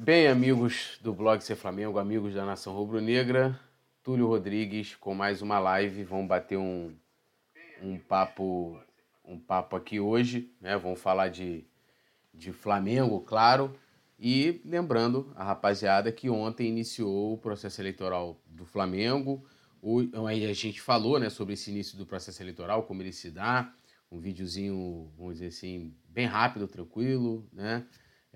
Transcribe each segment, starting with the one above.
Bem, amigos do blog Ser Flamengo, amigos da Nação Rubro-Negra, Túlio Rodrigues com mais uma live. Vamos bater um, um papo um papo aqui hoje, né? Vamos falar de, de Flamengo, claro. E lembrando a rapaziada que ontem iniciou o processo eleitoral do Flamengo. O, aí a gente falou né, sobre esse início do processo eleitoral, como ele se dá. Um videozinho, vamos dizer assim, bem rápido, tranquilo, né?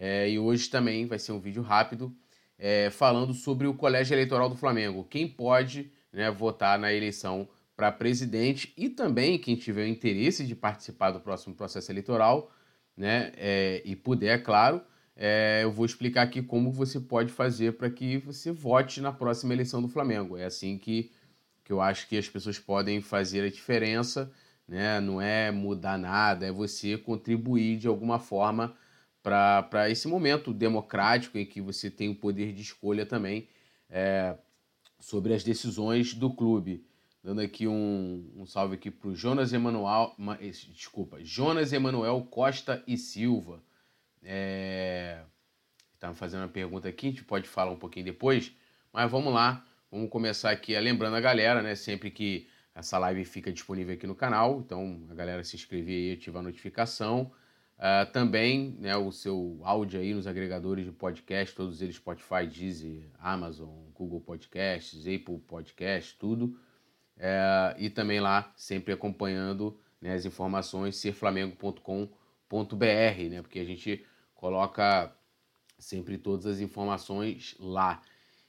É, e hoje também vai ser um vídeo rápido é, falando sobre o colégio eleitoral do Flamengo. Quem pode né, votar na eleição para presidente e também quem tiver interesse de participar do próximo processo eleitoral, né, é, e puder, é claro, é, eu vou explicar aqui como você pode fazer para que você vote na próxima eleição do Flamengo. É assim que, que eu acho que as pessoas podem fazer a diferença, né? Não é mudar nada, é você contribuir de alguma forma para esse momento democrático em que você tem o poder de escolha também é, sobre as decisões do clube. Dando aqui um, um salve aqui para o Jonas Emanuel, desculpa, Jonas Emanuel Costa e Silva. É, Estavam fazendo uma pergunta aqui, a gente pode falar um pouquinho depois, mas vamos lá, vamos começar aqui lembrando a galera, né? Sempre que essa live fica disponível aqui no canal, então a galera se inscrever aí, ativar a notificação. Uh, também né, o seu áudio aí nos agregadores de podcast, todos eles Spotify, Deezer, Amazon, Google Podcasts, Apple Podcasts, tudo. É, e também lá, sempre acompanhando né, as informações, serflamengo.com.br, né, porque a gente coloca sempre todas as informações lá.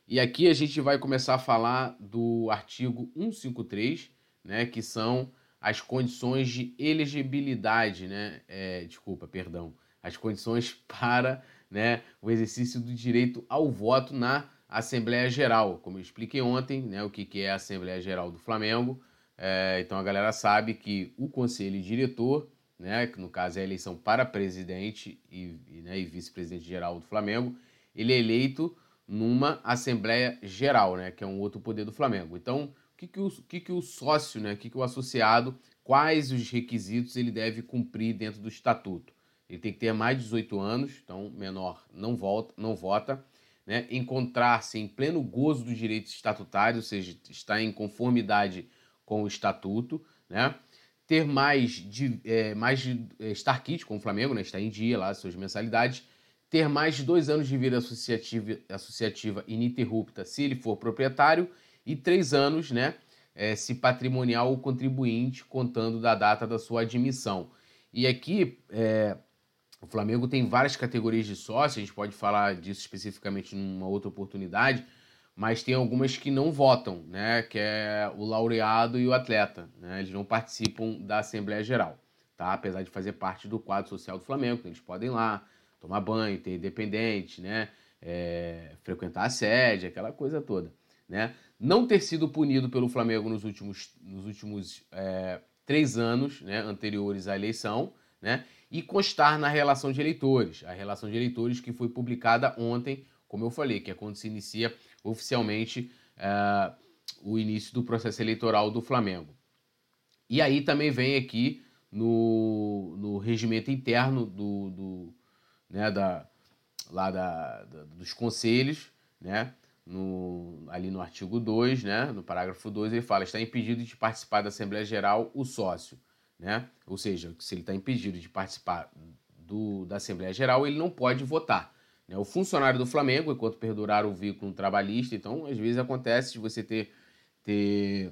E aqui a gente vai começar a falar do artigo 153, né, que são as condições de elegibilidade, né, é, desculpa, perdão, as condições para né, o exercício do direito ao voto na Assembleia Geral. Como eu expliquei ontem, né, o que, que é a Assembleia Geral do Flamengo. É, então a galera sabe que o conselho diretor, né, que no caso é a eleição para presidente e, e, né, e vice-presidente geral do Flamengo, ele é eleito numa Assembleia Geral, né, que é um outro poder do Flamengo. Então, que, que, o, que, que o sócio, né, que, que o associado, quais os requisitos ele deve cumprir dentro do estatuto? Ele tem que ter mais de 18 anos, então menor não, volta, não vota né, encontrar-se em pleno gozo dos direitos estatutários, ou seja, estar em conformidade com o estatuto, né, ter mais de, é, mais de é, estar kit com o Flamengo, né, estar em dia lá, suas mensalidades, ter mais de dois anos de vida associativa, associativa ininterrupta se ele for proprietário e três anos, né, é, se patrimonial ou contribuinte, contando da data da sua admissão. E aqui, é, o Flamengo tem várias categorias de sócio, a gente pode falar disso especificamente numa outra oportunidade, mas tem algumas que não votam, né? Que é o laureado e o atleta, né? Eles não participam da Assembleia Geral, tá? Apesar de fazer parte do quadro social do Flamengo, eles podem ir lá tomar banho, ter independente, né? É, frequentar a sede, aquela coisa toda, né? Não ter sido punido pelo Flamengo nos últimos, nos últimos é, três anos, né? Anteriores à eleição, né? e constar na relação de eleitores. A relação de eleitores que foi publicada ontem, como eu falei, que é quando se inicia oficialmente uh, o início do processo eleitoral do Flamengo. E aí também vem aqui no, no regimento interno do, do né, da, lá da, da, dos conselhos, né, no, ali no artigo 2, né, no parágrafo 2, ele fala: está impedido de participar da Assembleia Geral o sócio né? Ou seja, se ele está impedido de participar do, da Assembleia Geral, ele não pode votar. Né? O funcionário do Flamengo, enquanto perdurar o vínculo trabalhista, então às vezes acontece de você ter, ter,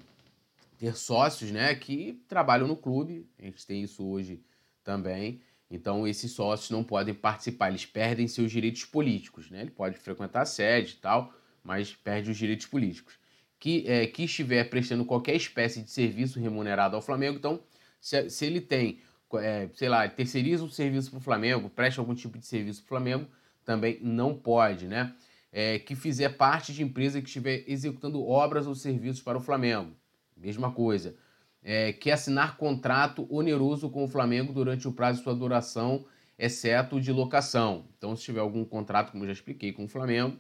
ter sócios né, que trabalham no clube, a gente tem isso hoje também. Então, esses sócios não podem participar, eles perdem seus direitos políticos. Né? Ele pode frequentar a sede e tal, mas perde os direitos políticos. Que, é, que estiver prestando qualquer espécie de serviço remunerado ao Flamengo, então se, se ele tem, é, sei lá, terceiriza um serviço para o Flamengo, presta algum tipo de serviço para o Flamengo, também não pode, né? É, que fizer parte de empresa que estiver executando obras ou serviços para o Flamengo, mesma coisa. É, que assinar contrato oneroso com o Flamengo durante o prazo de sua duração, exceto de locação. Então, se tiver algum contrato, como já expliquei, com o Flamengo,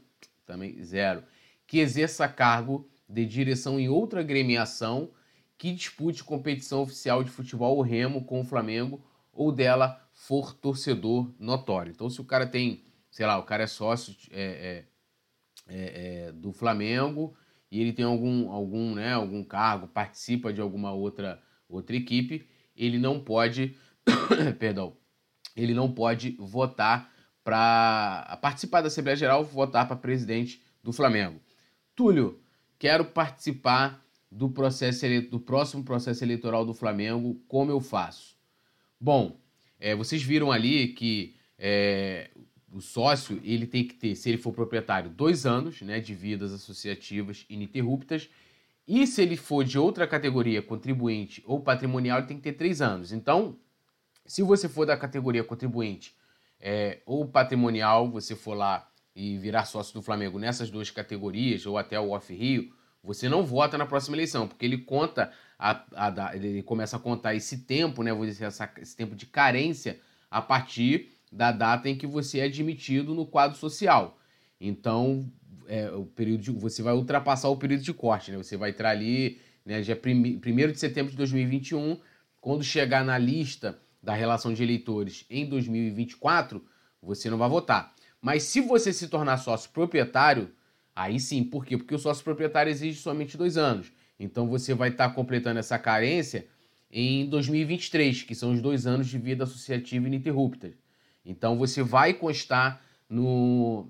também zero. Que exerça cargo de direção em outra agremiação que dispute competição oficial de futebol ou remo com o Flamengo ou dela for torcedor notório. Então, se o cara tem sei lá, o cara é sócio é, é, é, é, do Flamengo e ele tem algum, algum, né, algum cargo, participa de alguma outra, outra equipe, ele não pode, perdão, ele não pode votar para participar da Assembleia Geral, votar para presidente do Flamengo. Túlio, quero participar do processo do próximo processo eleitoral do Flamengo, como eu faço? Bom, é, vocês viram ali que é, o sócio ele tem que ter, se ele for proprietário, dois anos né, de vidas associativas ininterruptas. E se ele for de outra categoria, contribuinte ou patrimonial, ele tem que ter três anos. Então, se você for da categoria contribuinte é, ou patrimonial, você for lá e virar sócio do Flamengo nessas duas categorias, ou até o off-rio, você não vota na próxima eleição, porque ele conta, a, a, ele começa a contar esse tempo, né, vou dizer, essa, esse tempo de carência a partir da data em que você é admitido no quadro social. Então, é, o período de, você vai ultrapassar o período de corte, né? Você vai entrar ali, né, dia 1 de setembro de 2021, quando chegar na lista da relação de eleitores em 2024, você não vai votar. Mas se você se tornar sócio proprietário, aí sim, por quê? Porque o sócio proprietário exige somente dois anos. Então você vai estar completando essa carência em 2023, que são os dois anos de vida associativa ininterrupta. Então você vai constar no,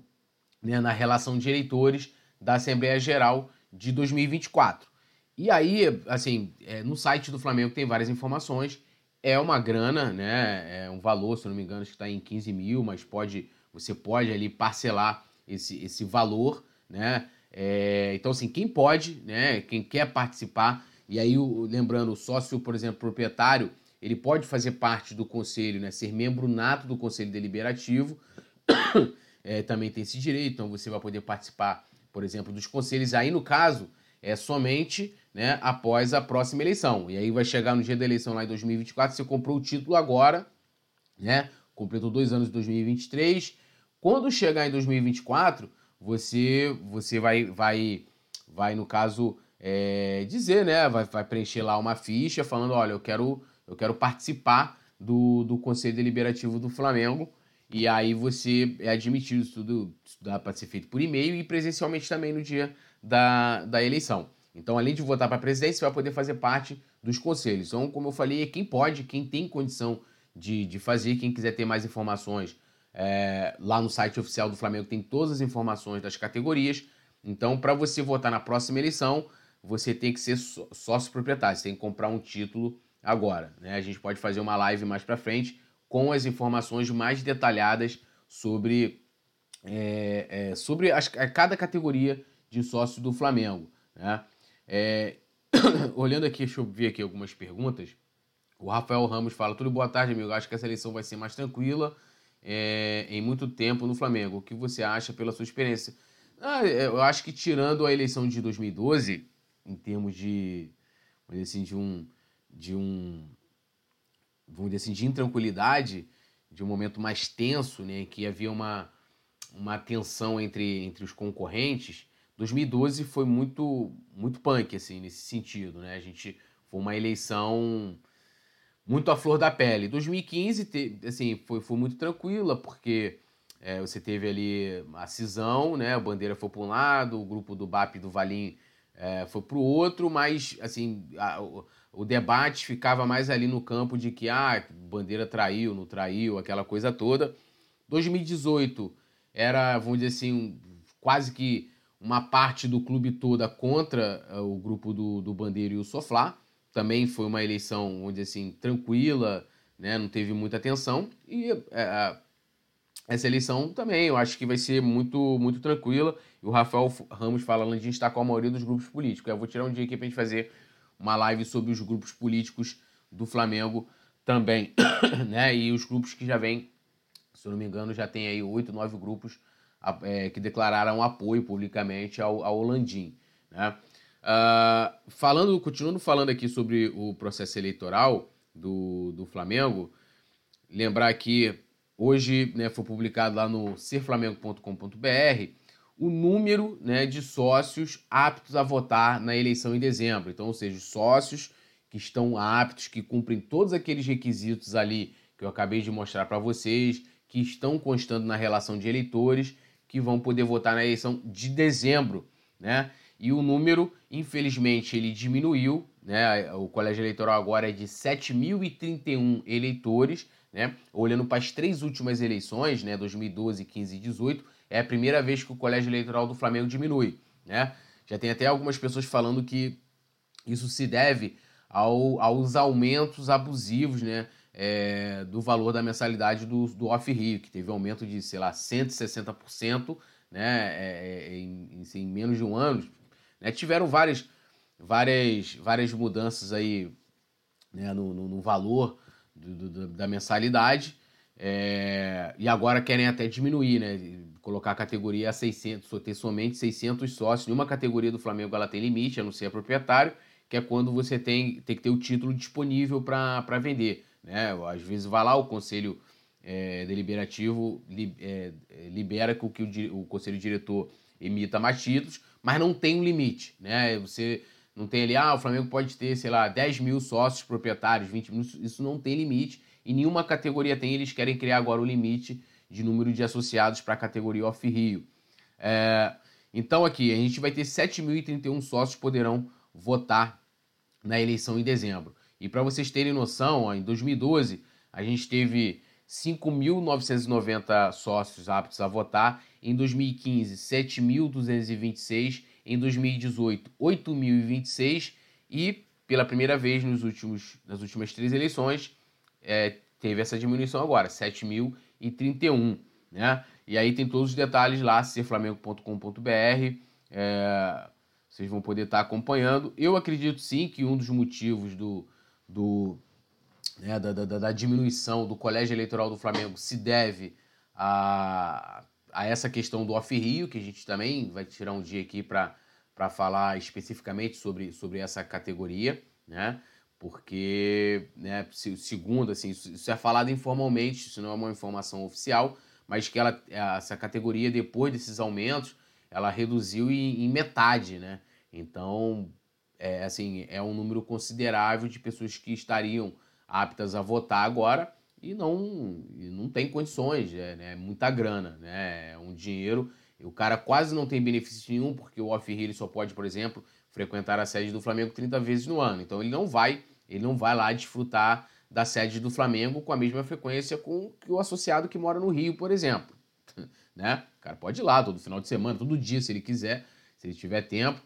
né, na relação de eleitores da Assembleia Geral de 2024. E aí, assim, é, no site do Flamengo tem várias informações. É uma grana, né? É um valor, se não me engano, que está em 15 mil, mas pode, você pode ali parcelar esse, esse valor, né? É, então, assim, quem pode, né? Quem quer participar, e aí, o, lembrando, o sócio, por exemplo, proprietário, ele pode fazer parte do conselho, né, ser membro nato do conselho deliberativo, é, também tem esse direito, então você vai poder participar, por exemplo, dos conselhos. Aí, no caso, é somente né, após a próxima eleição. E aí vai chegar no dia da eleição lá em 2024, você comprou o título agora, né? Completou dois anos em 2023. Quando chegar em 2024, você, você vai, vai, vai no caso, é, dizer, né? Vai, vai preencher lá uma ficha falando, olha, eu quero eu quero participar do, do Conselho Deliberativo do Flamengo. E aí você é admitido, isso tudo dá para ser feito por e-mail e presencialmente também no dia da, da eleição. Então, além de votar para presidente, você vai poder fazer parte dos conselhos. Então, como eu falei, quem pode, quem tem condição de, de fazer, quem quiser ter mais informações, é, lá no site oficial do Flamengo tem todas as informações das categorias. Então, para você votar na próxima eleição, você tem que ser sócio proprietário, você tem que comprar um título agora. Né? A gente pode fazer uma live mais para frente com as informações mais detalhadas sobre, é, é, sobre as, cada categoria de sócio do Flamengo. Né? É, olhando aqui, deixa eu ver aqui algumas perguntas. O Rafael Ramos fala: Tudo boa tarde, amigo. Acho que essa eleição vai ser mais tranquila é, em muito tempo no Flamengo. O que você acha pela sua experiência? Ah, é, eu acho que tirando a eleição de 2012, em termos de, assim, de um de um, vamos dizer assim, de intranquilidade, de um momento mais tenso, né, que havia uma, uma tensão entre, entre os concorrentes, 2012 foi muito muito punk assim nesse sentido, né? A gente foi uma eleição muito à flor da pele. 2015 te, assim foi, foi muito tranquila porque é, você teve ali a cisão, né? A bandeira foi para um lado, o grupo do BAP do Valim é, foi para o outro, mas assim a, o debate ficava mais ali no campo de que, ah, bandeira traiu, não traiu, aquela coisa toda. 2018 era, vamos dizer assim, quase que uma parte do clube toda contra uh, o grupo do, do Bandeira e o Soflá. Também foi uma eleição, dizer assim, tranquila, né? não teve muita tensão. E uh, essa eleição também eu acho que vai ser muito, muito tranquila. E o Rafael Ramos falando estar com a maioria dos grupos políticos. Eu vou tirar um dia aqui para a gente fazer uma live sobre os grupos políticos do Flamengo também, né? E os grupos que já vêm, se eu não me engano, já tem aí oito, nove grupos é, que declararam apoio publicamente ao, ao Landim, né? Uh, falando, continuando falando aqui sobre o processo eleitoral do, do Flamengo, lembrar que hoje né, foi publicado lá no serflamengo.com.br o número né, de sócios aptos a votar na eleição em dezembro. Então, ou seja, sócios que estão aptos, que cumprem todos aqueles requisitos ali que eu acabei de mostrar para vocês, que estão constando na relação de eleitores que vão poder votar na eleição de dezembro, né? E o número, infelizmente, ele diminuiu, né? O colégio eleitoral agora é de 7.031 eleitores, né? Olhando para as três últimas eleições, né, 2012, 15 e 18, é a primeira vez que o colégio eleitoral do Flamengo diminui, né? Já tem até algumas pessoas falando que isso se deve ao, aos aumentos abusivos, né? É, do valor da mensalidade do, do Off-Rio, que teve aumento de, sei lá, 160%, né? É, é, em, em, em, menos de um ano. Né? Tiveram várias, várias, várias mudanças aí né? no, no, no valor do, do, da mensalidade. É, e agora querem até diminuir, né? Colocar a categoria a 600, ter somente 600 sócios. Nenhuma categoria do Flamengo ela tem limite, a não ser proprietário que é quando você tem, tem que ter o título disponível para vender. Né? Às vezes vai lá, o conselho é, deliberativo li, é, libera que, que o, o conselho diretor emita mais títulos, mas não tem um limite. Né? Você não tem ali, ah, o Flamengo pode ter, sei lá, 10 mil sócios proprietários, 20 mil, isso não tem limite. E nenhuma categoria tem, eles querem criar agora o limite de número de associados para a categoria off-rio. É, então aqui, a gente vai ter 7.031 sócios poderão votar na eleição em dezembro. E para vocês terem noção, ó, em 2012 a gente teve 5.990 sócios aptos a votar, em 2015 7.226, em 2018 8.026 e pela primeira vez nos últimos, nas últimas três eleições é, teve essa diminuição agora, 7.031, né? E aí tem todos os detalhes lá, serflamengo.com.br, é, vocês vão poder estar acompanhando. Eu acredito sim que um dos motivos do, do, né, da, da, da, diminuição do colégio eleitoral do Flamengo se deve a, a essa questão do off-rio, que a gente também vai tirar um dia aqui para falar especificamente sobre, sobre essa categoria, né? Porque, né, segundo, assim, isso é falado informalmente, isso não é uma informação oficial, mas que ela, essa categoria, depois desses aumentos, ela reduziu em, em metade, né? Então, é, assim, é um número considerável de pessoas que estariam aptas a votar agora e não, e não tem condições, é, né? é muita grana, né? É um dinheiro. O cara quase não tem benefício nenhum, porque o off-hill só pode, por exemplo, frequentar a sede do Flamengo 30 vezes no ano. Então ele não vai, ele não vai lá desfrutar da sede do Flamengo com a mesma frequência com que o associado que mora no Rio, por exemplo. né? O cara pode ir lá todo final de semana, todo dia, se ele quiser, se ele tiver tempo.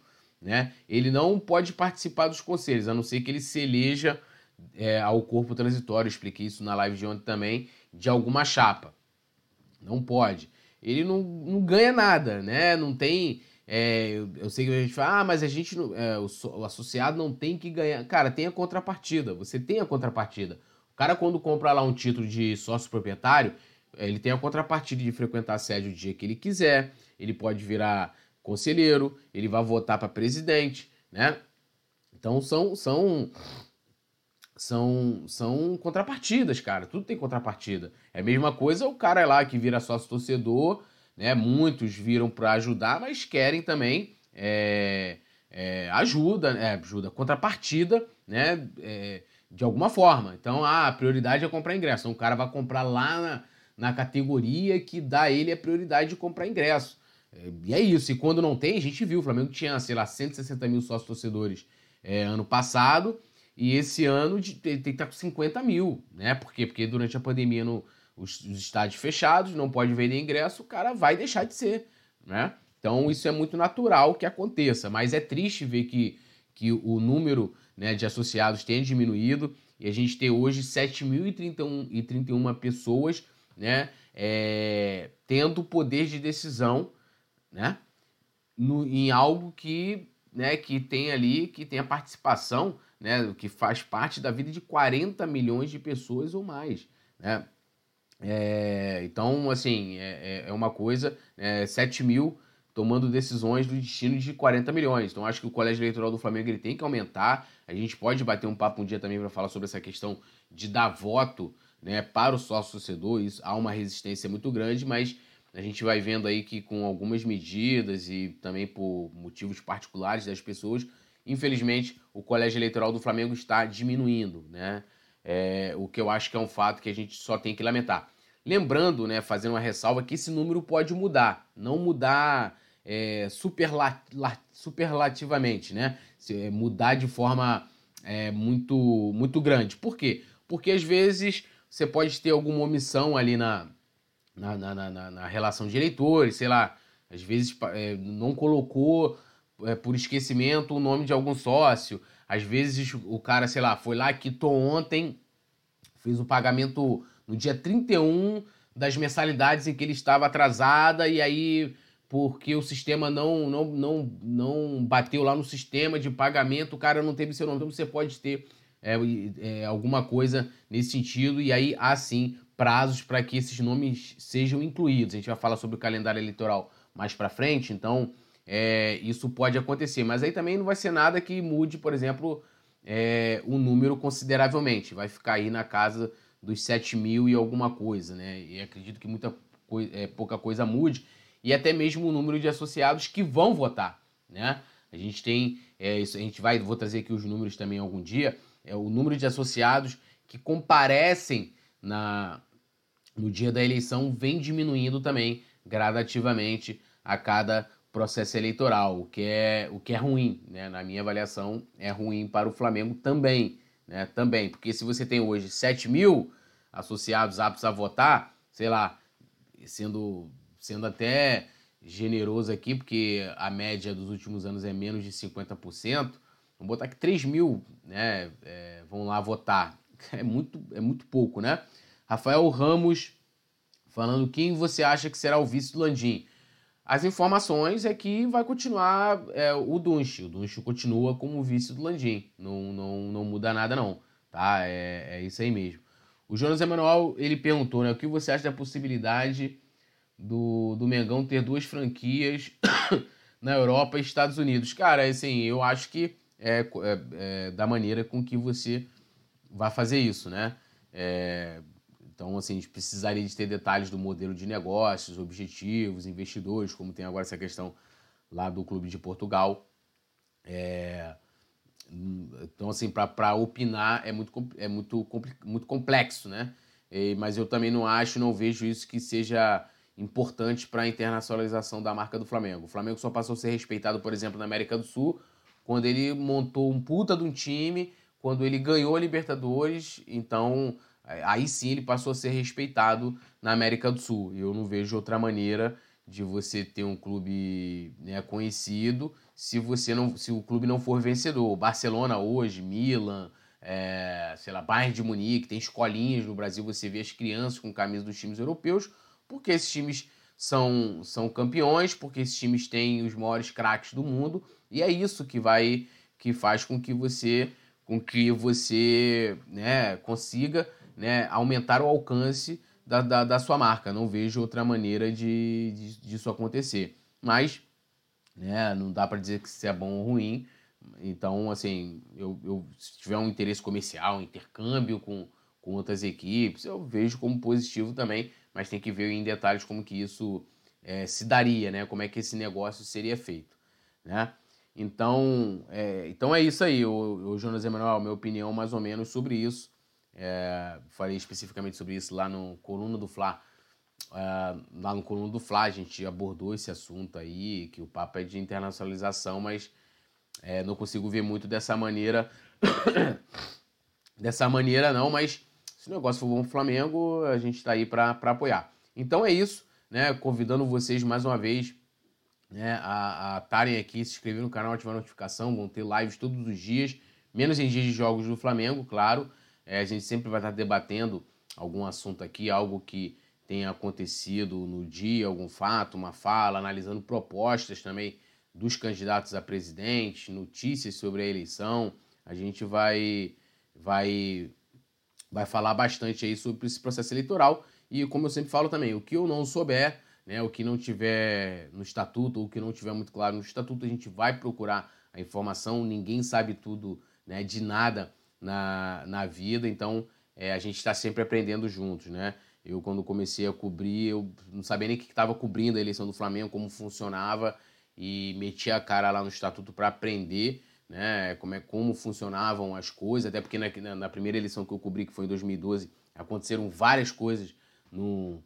Né? Ele não pode participar dos conselhos, a não ser que ele se eleja é, ao corpo transitório. Eu expliquei isso na live de ontem também, de alguma chapa. Não pode. Ele não, não ganha nada, né? Não tem. É, eu sei que a gente fala, ah, mas a gente, é, o, o, associado não tem que ganhar. Cara, tem a contrapartida. Você tem a contrapartida. O cara, quando compra lá um título de sócio proprietário, ele tem a contrapartida de frequentar a sede o dia que ele quiser, ele pode virar conselheiro, ele vai votar para presidente, né? Então são são são são contrapartidas, cara. Tudo tem contrapartida. É a mesma coisa o cara lá que vira sócio torcedor, né? Muitos viram para ajudar, mas querem também é, é, ajuda, é, ajuda, contrapartida, né? É, de alguma forma. Então, ah, a prioridade é comprar ingresso. Então, o cara vai comprar lá na, na categoria que dá ele a prioridade de comprar ingresso. E é isso. E quando não tem, a gente viu. O Flamengo tinha, sei lá, 160 mil sócios torcedores é, ano passado. E esse ano tem que estar com 50 mil, né? Por quê? Porque durante a pandemia no, os, os estádios fechados, não pode vender ingresso, o cara vai deixar de ser, né? Então isso é muito natural que aconteça, mas é triste ver que, que o número né, de associados tenha diminuído e a gente tem hoje 7.031 pessoas né, é, tendo poder de decisão né, no, em algo que, né, que tem ali, que tem a participação, né, que faz parte da vida de 40 milhões de pessoas ou mais. Né? É, então, assim, é, é, é uma coisa, é, 7 mil tomando decisões do destino de 40 milhões. Então, acho que o colégio eleitoral do Flamengo ele tem que aumentar. A gente pode bater um papo um dia também para falar sobre essa questão de dar voto né, para o sócio torcedor, isso há uma resistência muito grande, mas a gente vai vendo aí que com algumas medidas e também por motivos particulares das pessoas, infelizmente o colégio eleitoral do Flamengo está diminuindo, né? É, o que eu acho que é um fato que a gente só tem que lamentar. Lembrando, né, fazendo uma ressalva, que esse número pode mudar, não mudar é, superla, superlativamente, né? É, mudar de forma é, muito, muito grande. Por quê? Porque às vezes você pode ter alguma omissão ali na, na, na, na, na relação de eleitores, sei lá, às vezes é, não colocou é, por esquecimento o nome de algum sócio, às vezes o cara, sei lá, foi lá, quitou ontem, fez o pagamento no dia 31 das mensalidades em que ele estava atrasada e aí porque o sistema não, não, não, não bateu lá no sistema de pagamento, o cara não teve seu nome. Então você pode ter é, é, alguma coisa nesse sentido, e aí há sim prazos para que esses nomes sejam incluídos. A gente vai falar sobre o calendário eleitoral mais para frente, então é, isso pode acontecer. Mas aí também não vai ser nada que mude, por exemplo, é, o número consideravelmente. Vai ficar aí na casa dos 7 mil e alguma coisa, né? E acredito que muita coi é, pouca coisa mude. E até mesmo o número de associados que vão votar, né? A gente tem, é, isso, a gente vai, vou trazer aqui os números também algum dia, é o número de associados que comparecem na, no dia da eleição vem diminuindo também gradativamente a cada processo eleitoral, o que é, o que é ruim, né? Na minha avaliação, é ruim para o Flamengo também, né? Também, porque se você tem hoje 7 mil associados aptos a votar, sei lá, sendo, sendo até generoso aqui, porque a média dos últimos anos é menos de 50%, vamos botar que 3 mil né, é, vão lá votar. É muito, é muito pouco, né? Rafael Ramos falando quem você acha que será o vice do Landim. As informações é que vai continuar é, o Dunch. O Dunch continua como vice do Landim. Não, não, não muda nada, não. Tá? É, é isso aí mesmo. O Jonas Emanuel, ele perguntou, né? O que você acha da possibilidade do, do Mengão ter duas franquias na Europa e Estados Unidos? Cara, assim, eu acho que é, é, é da maneira com que você vai fazer isso, né? É, então, assim, a gente precisaria de ter detalhes do modelo de negócios, objetivos, investidores, como tem agora essa questão lá do Clube de Portugal. É... Então, assim, para opinar é muito, é muito, muito complexo, né? E, mas eu também não acho, não vejo isso que seja importante para a internacionalização da marca do Flamengo. O Flamengo só passou a ser respeitado, por exemplo, na América do Sul, quando ele montou um puta de um time, quando ele ganhou a Libertadores. Então, aí sim ele passou a ser respeitado na América do Sul. Eu não vejo outra maneira de você ter um clube né, conhecido se você não, se o clube não for vencedor. Barcelona hoje, Milan, é, sei lá, Bayern de Munique, tem escolinhas no Brasil, você vê as crianças com camisa dos times europeus, porque esses times são, são campeões, porque esses times têm os maiores craques do mundo, e é isso que vai que faz com que você com que você né, consiga né, aumentar o alcance da, da, da, sua marca. Não vejo outra maneira de, de disso acontecer. Mas né, não dá para dizer que isso é bom ou ruim. Então, assim, eu, eu, se tiver um interesse comercial, um intercâmbio com, com outras equipes, eu vejo como positivo também, mas tem que ver em detalhes como que isso é, se daria, né? Como é que esse negócio seria feito, né? Então, é, então é isso aí, o, o Jonas Emanuel, minha opinião mais ou menos sobre isso. É, falei especificamente sobre isso lá no Coluna do Fla. É, lá no Coluna do Fla a gente abordou esse assunto aí, que o papo é de internacionalização, mas é, não consigo ver muito dessa maneira. dessa maneira não, mas se o negócio for bom pro Flamengo, a gente está aí para apoiar. Então é isso, né? Convidando vocês mais uma vez né, a estarem aqui, se inscrever no canal, ativar a notificação, vão ter lives todos os dias, menos em dias de jogos do Flamengo, claro. É, a gente sempre vai estar debatendo algum assunto aqui, algo que tenha acontecido no dia, algum fato, uma fala, analisando propostas também dos candidatos a presidente, notícias sobre a eleição. A gente vai vai vai falar bastante aí sobre esse processo eleitoral e como eu sempre falo também, o que eu não souber, né, o que não tiver no estatuto ou o que não tiver muito claro no estatuto, a gente vai procurar a informação, ninguém sabe tudo, né, de nada na, na vida, então é, a gente está sempre aprendendo juntos, né? Eu, quando comecei a cobrir, eu não sabia nem o que estava cobrindo a eleição do Flamengo, como funcionava, e meti a cara lá no estatuto para aprender né, como, é, como funcionavam as coisas, até porque na, na, primeira eleição que eu cobri, que foi em 2012, aconteceram várias coisas no,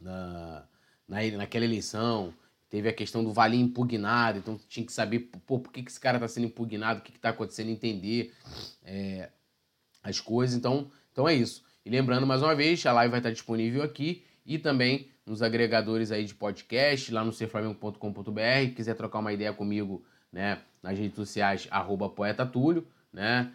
na, na, naquela eleição. Teve a questão do valinho impugnado, então tinha que saber pô, por que, que esse cara está sendo impugnado, o que está acontecendo, entender é, as coisas. Então, então é isso. E lembrando mais uma vez, a live vai estar disponível aqui e também nos agregadores aí de podcast, lá no serflamengo.com.br. Quiser trocar uma ideia comigo, né, nas redes sociais, arroba poeta Túlio, né?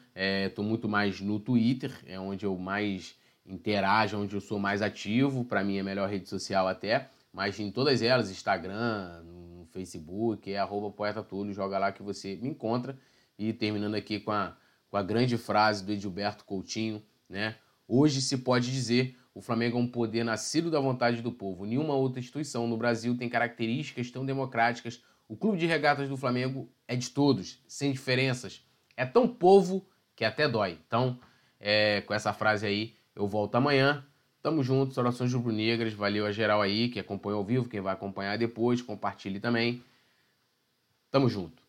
Estou é, muito mais no Twitter, é onde eu mais interajo, onde eu sou mais ativo. Para mim é a melhor rede social até. Mas em todas elas, Instagram, no Facebook, é arroba poeta Túlio, joga lá que você me encontra. E terminando aqui com a, com a grande frase do Edilberto Coutinho, né? Hoje se pode dizer o Flamengo é um poder nascido da vontade do povo. Nenhuma outra instituição no Brasil tem características tão democráticas. O clube de regatas do Flamengo é de todos, sem diferenças. É tão povo que até dói. Então, é, com essa frase aí, eu volto amanhã. Tamo juntos, orações rubro-negras. Valeu a geral aí que acompanhou ao vivo, quem vai acompanhar depois, compartilhe também. Tamo junto.